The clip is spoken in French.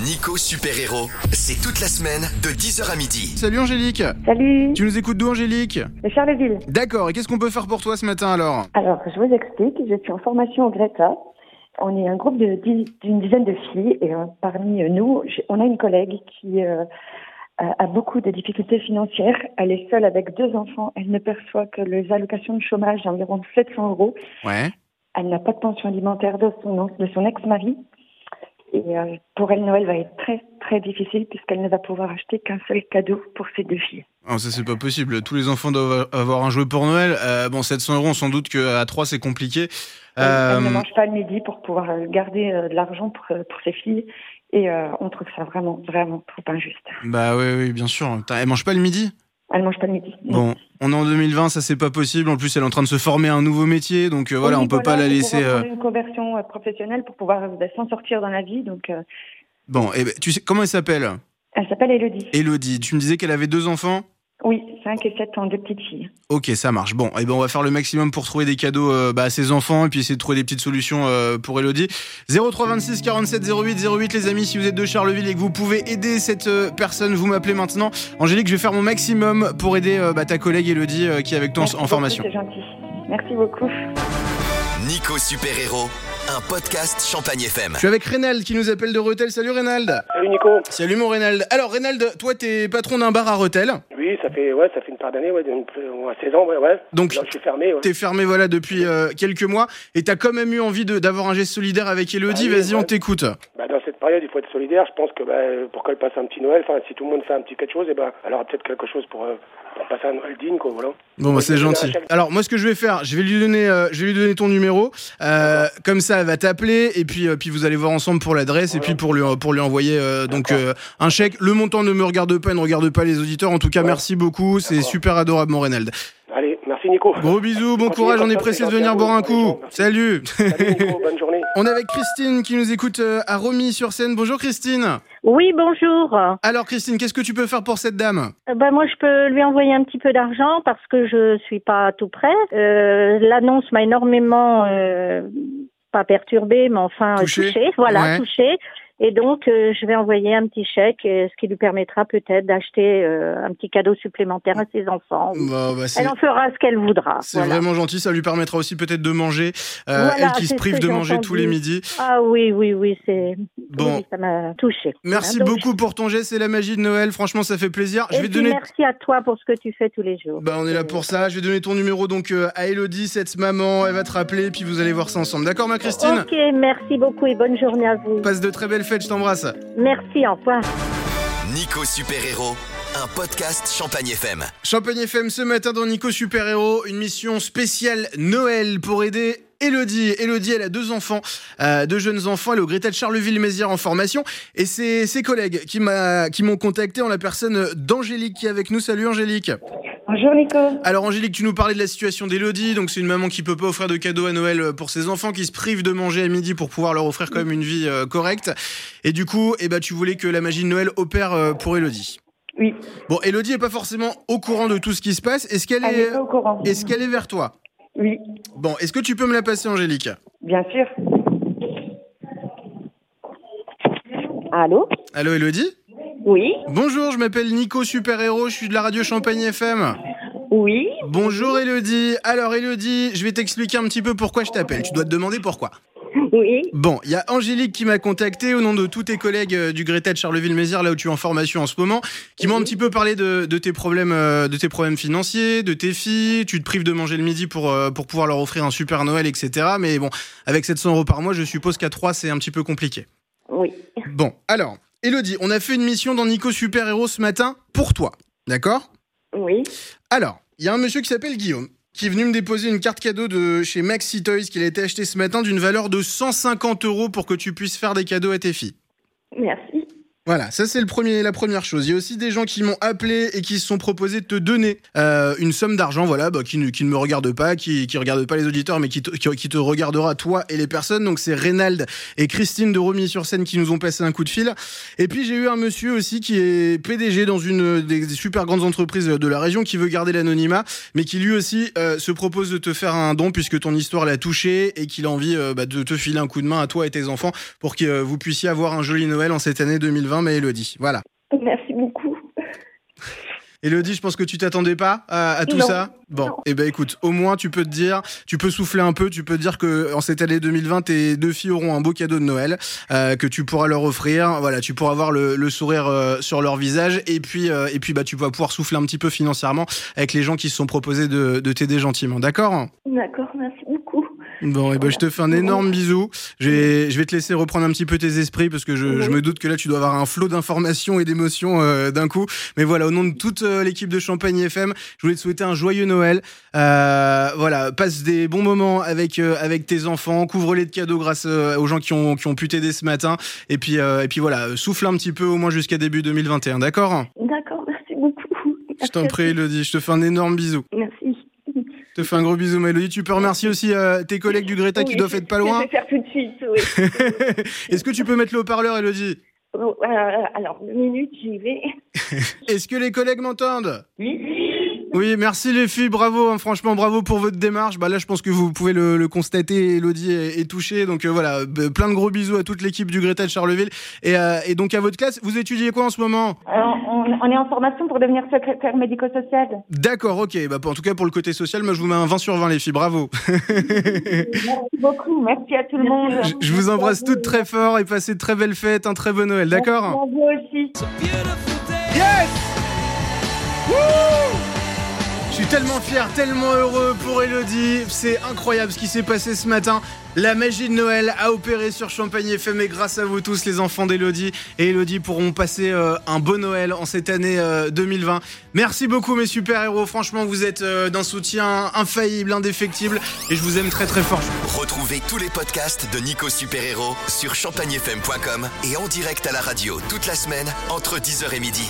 Nico Super Héros, c'est toute la semaine de 10h à midi. Salut Angélique Salut, Tu nous écoutes d'où Angélique de Charleville. D'accord, et qu'est-ce qu'on peut faire pour toi ce matin alors Alors, je vous explique, je suis en formation au Greta. On est un groupe de dix- d'une dizaine de filles et euh, parmi nous, j'ai- on a une collègue qui euh, a, a beaucoup de difficultés financières. Elle est seule avec deux enfants. Elle ne perçoit que les allocations de chômage d'environ 700 euros. Ouais. Elle n'a pas de pension alimentaire de son, de son ex-mari. Et euh, pour elle, Noël va être très, très difficile puisqu'elle ne va pouvoir acheter qu'un seul cadeau pour ses deux filles. Oh, ça c'est pas possible, tous les enfants doivent avoir un jouet pour Noël. Euh, bon, 700 euros, sans doute qu'à 3 c'est compliqué. Euh, elle ne mange pas le midi pour pouvoir euh, garder euh, de l'argent pour, euh, pour ses filles. Et euh, on trouve ça vraiment, vraiment trop injuste. Bah oui, oui, bien sûr. Elle mange pas le midi? Elle mange pas le midi. Bon, on est en 2020, ça c'est pas possible. En plus, elle est en train de se former à un nouveau métier, donc euh, voilà, Oui, on peut pas la laisser. euh, une conversion euh, professionnelle pour pouvoir euh, s'en sortir dans la vie. Donc, Bon, et ben, tu sais comment elle s'appelle? Elle s'appelle Elodie. Elodie. Tu me disais qu'elle avait deux enfants? Oui, 5 et 7 ans, deux petites filles. Ok, ça marche. Bon, et ben on va faire le maximum pour trouver des cadeaux euh, bah, à ses enfants et puis essayer de trouver des petites solutions euh, pour Elodie. 03 26 47 08 08 les amis, si vous êtes de Charleville et que vous pouvez aider cette euh, personne, vous m'appelez maintenant. Angélique, je vais faire mon maximum pour aider euh, bah, ta collègue Elodie euh, qui est avec toi en- Merci en beaucoup, formation. C'est gentil. Merci beaucoup. Nico Super Héros, un podcast Champagne FM. Je suis avec Reynald qui nous appelle de Retel. Salut Reynald. Salut Nico. Salut mon Reynald. Alors Reynald, toi t'es patron d'un bar à Retel. Oui, ça fait ouais, ça fait une part d'années, ouais, d'une- ouais, 16 ans, ouais, ouais. Donc Là, je suis fermé. Ouais. t'es fermé voilà depuis euh, quelques mois et t'as quand même eu envie de- d'avoir un geste solidaire avec Elodie. Ah oui, Vas-y, on t'écoute. Bah, dans cette période, il faut être solidaire. Je pense que bah, pour qu'elle passe un petit Noël, enfin, si tout le monde fait un petit quelque chose, et ben, elle aura peut-être quelque chose pour, euh, pour passer un Noël digne, quoi, voilà. Bon, bah, c'est gentil. Alors, moi, ce que je vais faire, je vais lui donner, euh, je vais lui donner ton numéro. Euh, comme ça, elle va t'appeler et puis, puis vous allez voir ensemble pour l'adresse et puis pour lui, pour lui envoyer donc un chèque. Le montant ne me regarde pas, ne regarde pas les auditeurs. En tout cas, merci beaucoup. C'est super adorable, mon Reynald. Nico. Gros bisous, bon courage. On est pressé de venir boire un coup. Salut. Salut Nico, bonne journée. On est avec Christine qui nous écoute euh, à Romy sur scène. Bonjour Christine. Oui, bonjour. Alors Christine, qu'est-ce que tu peux faire pour cette dame? Euh, Ben, moi, je peux lui envoyer un petit peu d'argent parce que je suis pas tout près. Euh, L'annonce m'a énormément, euh, pas perturbée, mais enfin Touchée. touchée. Voilà, Ouais. touchée. Et donc, euh, je vais envoyer un petit chèque, euh, ce qui lui permettra peut-être d'acheter euh, un petit cadeau supplémentaire à ses enfants. Bah, bah, Elle en fera ce qu'elle voudra. C'est voilà. vraiment gentil, ça lui permettra aussi peut-être de manger. Euh, Voilà, elle qui se prive de manger tous les midis. Ah oui, oui, oui, c'est. Bon. oui, ça m'a touchée. Merci Hein, donc, beaucoup pour ton geste, c'est la magie de Noël. Franchement, ça fait plaisir. Je vais puis, donner. merci à toi pour ce que tu fais tous les jours. Bah, on est là pour ça. Je vais donner ton numéro donc à Elodie, cette maman. Elle va te rappeler, puis vous allez voir ça ensemble. D'accord, ma Christine? Ok, merci beaucoup et bonne journée à vous. Passe de très belles fêtes, je t'embrasse. Merci, au revoir. Nico Super Héros, un podcast Champagne FM. Champagne FM ce matin dans Nico Super Héros, une mission spéciale Noël pour aider Elodie. Elodie, elle a deux enfants, euh, deux jeunes enfants. Elle est au Greta de Charleville-Mézières en formation. Et c'est ses collègues qui m'ont contacté en la personne d'Angélique qui est avec nous. Salut Angélique. Bonjour Nico. Alors Angélique, tu nous parlais de la situation d'Elodie, donc c'est une maman qui peut pas offrir de cadeaux à Noël euh, pour ses enfants, qui se prive de manger à midi pour pouvoir leur offrir quand même une vie euh, correcte. Et du coup, eh ben, tu voulais que la magie de Noël opère euh, pour Elodie. Oui, Bon, Elodie est pas forcément au courant de tout ce qui se passe. Est-ce qu'elle elle est, pas au courant. est-ce qu'elle est vers toi? Oui, Bon, est-ce que tu peux me la passer, Angélique? Bien sûr. Allô? Allô, Elodie Oui, Bonjour, je m'appelle Nico Super Héros, je suis de la radio Champagne FM. oui. Bonjour Elodie. Alors Elodie, je vais t'expliquer un petit peu pourquoi je t'appelle. Tu dois te demander pourquoi. Oui, Bon, il y a Angélique qui m'a contacté au nom de tous tes collègues euh, du Greta de Charleville-Mézières, là où tu es en formation en ce moment, qui m'ont un petit peu parlé de, de tes problèmes, euh, de tes problèmes financiers, de tes filles. Tu te prives de manger le midi pour euh, pour pouvoir leur offrir un super Noël, etc. Mais bon, avec 700 euros par mois, je suppose qu'à 3 c'est un petit peu compliqué. oui. Bon, alors, Elodie, on a fait une mission dans Nico Super Héros ce matin pour toi, d'accord? Oui, Alors, il y a un monsieur qui s'appelle Guillaume qui est venu me déposer une carte cadeau de chez Maxi Toys qu'il a été acheté ce matin d'une valeur de 150 euros pour que tu puisses faire des cadeaux à tes filles. merci. Voilà, ça c'est le premier, la première chose. Il y a aussi des gens qui m'ont appelé et qui se sont proposés de te donner euh, une somme d'argent, voilà, bah, qui, ne, qui ne me regarde pas, qui qui regarde pas les auditeurs, mais qui te, qui, te regardera toi et les personnes. Donc c'est Reynald et Christine de Romy sur scène qui nous ont passé un coup de fil. Et puis j'ai eu un monsieur aussi qui est PDG dans une des, des super grandes entreprises de la région qui veut garder l'anonymat, mais qui lui aussi euh, se propose de te faire un don puisque ton histoire l'a touché et qu'il a envie euh, bah, de te filer un coup de main à toi et tes enfants pour que euh, vous puissiez avoir un joli Noël en cette année 2020. Mais Elodie, voilà. Merci beaucoup. Elodie, je pense que tu t'attendais pas à, à tout Non. ça. Bon, Non. eh ben écoute, au moins tu peux te dire, tu peux souffler un peu, tu peux te dire que en cette année 2020, tes deux filles auront un beau cadeau de Noël euh, que tu pourras leur offrir. Voilà, tu pourras avoir le, le sourire euh, sur leur visage et puis euh, et puis bah tu vas pouvoir souffler un petit peu financièrement avec les gens qui se sont proposés de, de t'aider gentiment. D'accord? D'accord, merci beaucoup. Bon, et ben je te fais un énorme bisou. Je vais, je vais te laisser reprendre un petit peu tes esprits parce que je, je me doute que là tu dois avoir un flot d'informations et d'émotions euh, d'un coup. Mais voilà, au nom de toute euh, l'équipe de Champagne FM, je voulais te souhaiter un joyeux Noël. Euh, voilà, passe des bons moments avec euh, avec tes enfants, couvre-les de cadeaux grâce euh, aux gens qui ont qui ont pu t'aider ce matin. Et puis euh, et puis voilà, souffle un petit peu au moins jusqu'à début 2021, d'accord? D'accord, merci beaucoup. Je t'en prie, Elodie. Je te fais un énorme bisou. Merci. Je te fais un gros bisou, Mélodie. Tu peux remercier aussi euh, tes collègues du Greta qui doivent être pas loin. Je vais faire tout de suite, oui. Est-ce que tu peux mettre le haut-parleur, Elodie? Euh, alors, une minute, j'y vais. Est-ce que les collègues m'entendent? Oui. Oui, merci les filles, bravo, hein, franchement bravo pour votre démarche. Bah là, je pense que vous pouvez le, le constater, Elodie est, est touchée. Donc euh, voilà, plein de gros bisous à toute l'équipe du Greta de Charleville et, euh, et donc à votre classe. Vous étudiez quoi en ce moment? Alors, on, on est en formation pour devenir secrétaire médico-social. D'accord, ok. Bah en tout cas pour le côté social, moi je vous mets un 20 sur 20 les filles, bravo. Merci beaucoup. Merci à tout le monde. je, je vous embrasse toutes très fort et passez de très belles fêtes, un très bon Noël, d'accord? Merci à vous aussi. Yes suis tellement fier, tellement heureux pour Elodie. C'est incroyable ce qui s'est passé ce matin. La magie de Noël a opéré sur Champagne FM et grâce à vous tous, les enfants d'Elodie et Elodie pourront passer euh, un beau Noël en cette année euh, 2020. Merci beaucoup mes super-héros. Franchement, vous êtes euh, d'un soutien infaillible, indéfectible et je vous aime très très fort. Retrouvez tous les podcasts de Nico Super Héros sur champagnefm.com et en direct à la radio toute la semaine entre 10h et midi.